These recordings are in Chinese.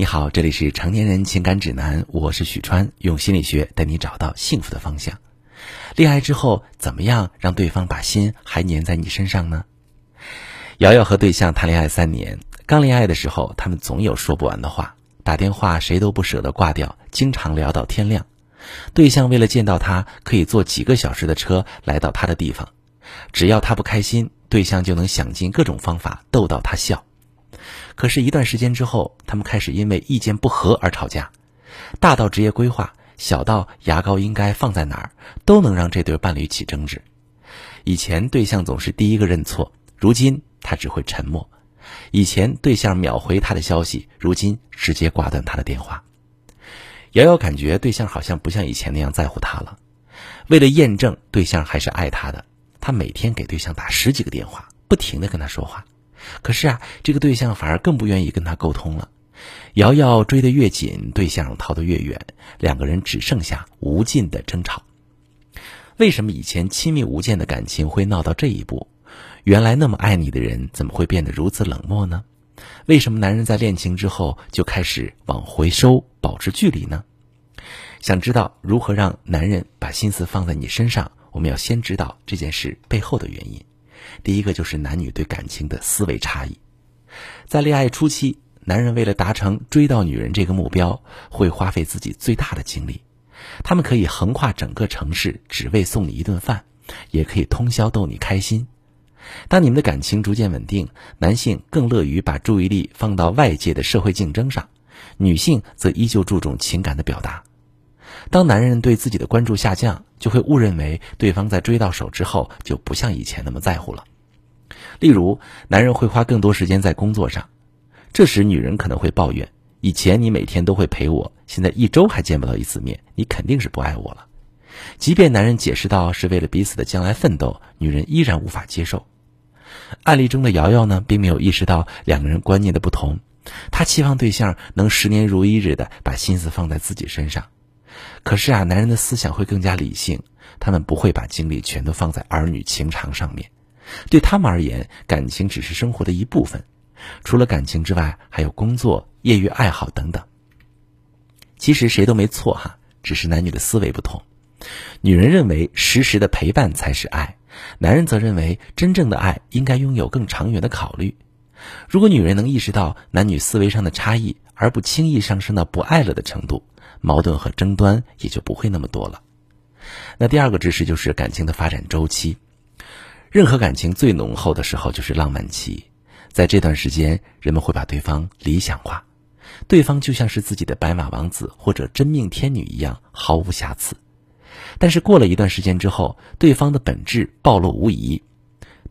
你好，这里是成年人情感指南，我是许川，用心理学带你找到幸福的方向。恋爱之后，怎么样让对方把心还粘在你身上呢？瑶瑶和对象谈恋爱三年，刚恋爱的时候，他们总有说不完的话，打电话谁都不舍得挂掉，经常聊到天亮。对象为了见到他，可以坐几个小时的车来到他的地方，只要他不开心，对象就能想尽各种方法逗到他笑。可是，一段时间之后，他们开始因为意见不合而吵架，大到职业规划，小到牙膏应该放在哪儿，都能让这对伴侣起争执。以前对象总是第一个认错，如今他只会沉默；以前对象秒回他的消息，如今直接挂断他的电话。瑶瑶感觉对象好像不像以前那样在乎她了。为了验证对象还是爱她的，她每天给对象打十几个电话，不停的跟他说话。可是啊，这个对象反而更不愿意跟他沟通了。瑶瑶追得越紧，对象逃得越远，两个人只剩下无尽的争吵。为什么以前亲密无间的感情会闹到这一步？原来那么爱你的人，怎么会变得如此冷漠呢？为什么男人在恋情之后就开始往回收，保持距离呢？想知道如何让男人把心思放在你身上，我们要先知道这件事背后的原因。第一个就是男女对感情的思维差异，在恋爱初期，男人为了达成追到女人这个目标，会花费自己最大的精力。他们可以横跨整个城市，只为送你一顿饭，也可以通宵逗你开心。当你们的感情逐渐稳定，男性更乐于把注意力放到外界的社会竞争上，女性则依旧注重情感的表达。当男人对自己的关注下降，就会误认为对方在追到手之后就不像以前那么在乎了。例如，男人会花更多时间在工作上，这时女人可能会抱怨：“以前你每天都会陪我，现在一周还见不到一次面，你肯定是不爱我了。”即便男人解释到是为了彼此的将来奋斗，女人依然无法接受。案例中的瑶瑶呢，并没有意识到两个人观念的不同，她期望对象能十年如一日的把心思放在自己身上。可是啊，男人的思想会更加理性，他们不会把精力全都放在儿女情长上面。对他们而言，感情只是生活的一部分，除了感情之外，还有工作、业余爱好等等。其实谁都没错哈，只是男女的思维不同。女人认为时时的陪伴才是爱，男人则认为真正的爱应该拥有更长远的考虑。如果女人能意识到男女思维上的差异，而不轻易上升到不爱了的程度。矛盾和争端也就不会那么多了。那第二个知识就是感情的发展周期。任何感情最浓厚的时候就是浪漫期，在这段时间，人们会把对方理想化，对方就像是自己的白马王子或者真命天女一样毫无瑕疵。但是过了一段时间之后，对方的本质暴露无遗，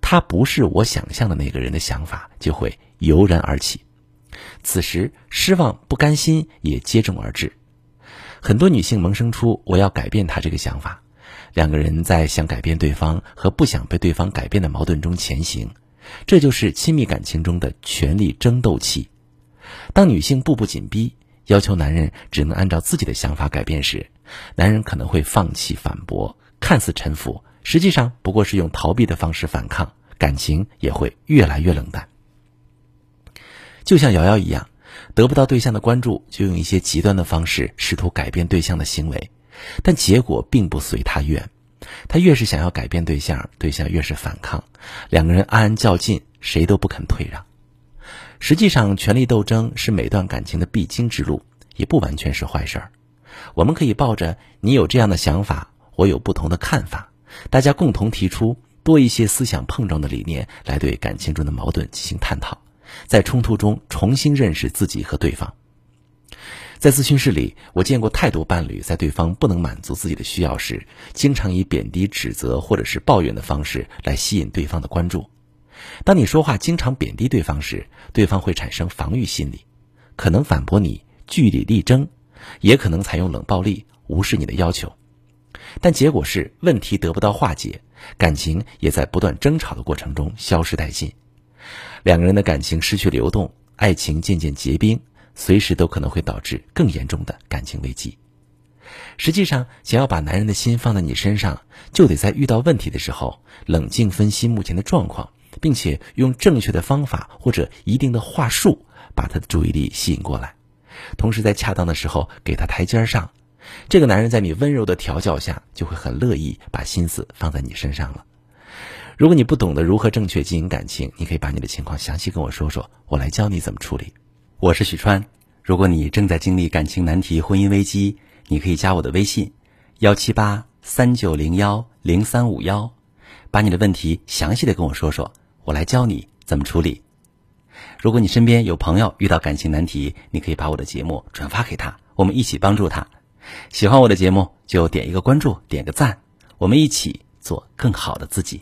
他不是我想象的那个人的想法就会油然而起，此时失望、不甘心也接踵而至。很多女性萌生出我要改变他这个想法，两个人在想改变对方和不想被对方改变的矛盾中前行，这就是亲密感情中的权力争斗期。当女性步步紧逼，要求男人只能按照自己的想法改变时，男人可能会放弃反驳，看似臣服，实际上不过是用逃避的方式反抗，感情也会越来越冷淡。就像瑶瑶一样。得不到对象的关注，就用一些极端的方式试图改变对象的行为，但结果并不随他愿。他越是想要改变对象，对象越是反抗，两个人暗暗较劲，谁都不肯退让。实际上，权力斗争是每段感情的必经之路，也不完全是坏事儿。我们可以抱着你有这样的想法，我有不同的看法，大家共同提出多一些思想碰撞的理念，来对感情中的矛盾进行探讨。在冲突中重新认识自己和对方。在咨询室里，我见过太多伴侣在对方不能满足自己的需要时，经常以贬低、指责或者是抱怨的方式来吸引对方的关注。当你说话经常贬低对方时，对方会产生防御心理，可能反驳你、据理力争，也可能采用冷暴力、无视你的要求。但结果是问题得不到化解，感情也在不断争吵的过程中消失殆尽。两个人的感情失去流动，爱情渐渐结冰，随时都可能会导致更严重的感情危机。实际上，想要把男人的心放在你身上，就得在遇到问题的时候，冷静分析目前的状况，并且用正确的方法或者一定的话术，把他的注意力吸引过来。同时在恰当的时候给他台阶上，这个男人在你温柔的调教下，就会很乐意把心思放在你身上了。如果你不懂得如何正确经营感情，你可以把你的情况详细跟我说说，我来教你怎么处理。我是许川，如果你正在经历感情难题、婚姻危机，你可以加我的微信：幺七八三九零幺零三五幺，把你的问题详细的跟我说说，我来教你怎么处理。如果你身边有朋友遇到感情难题，你可以把我的节目转发给他，我们一起帮助他。喜欢我的节目就点一个关注，点个赞，我们一起做更好的自己。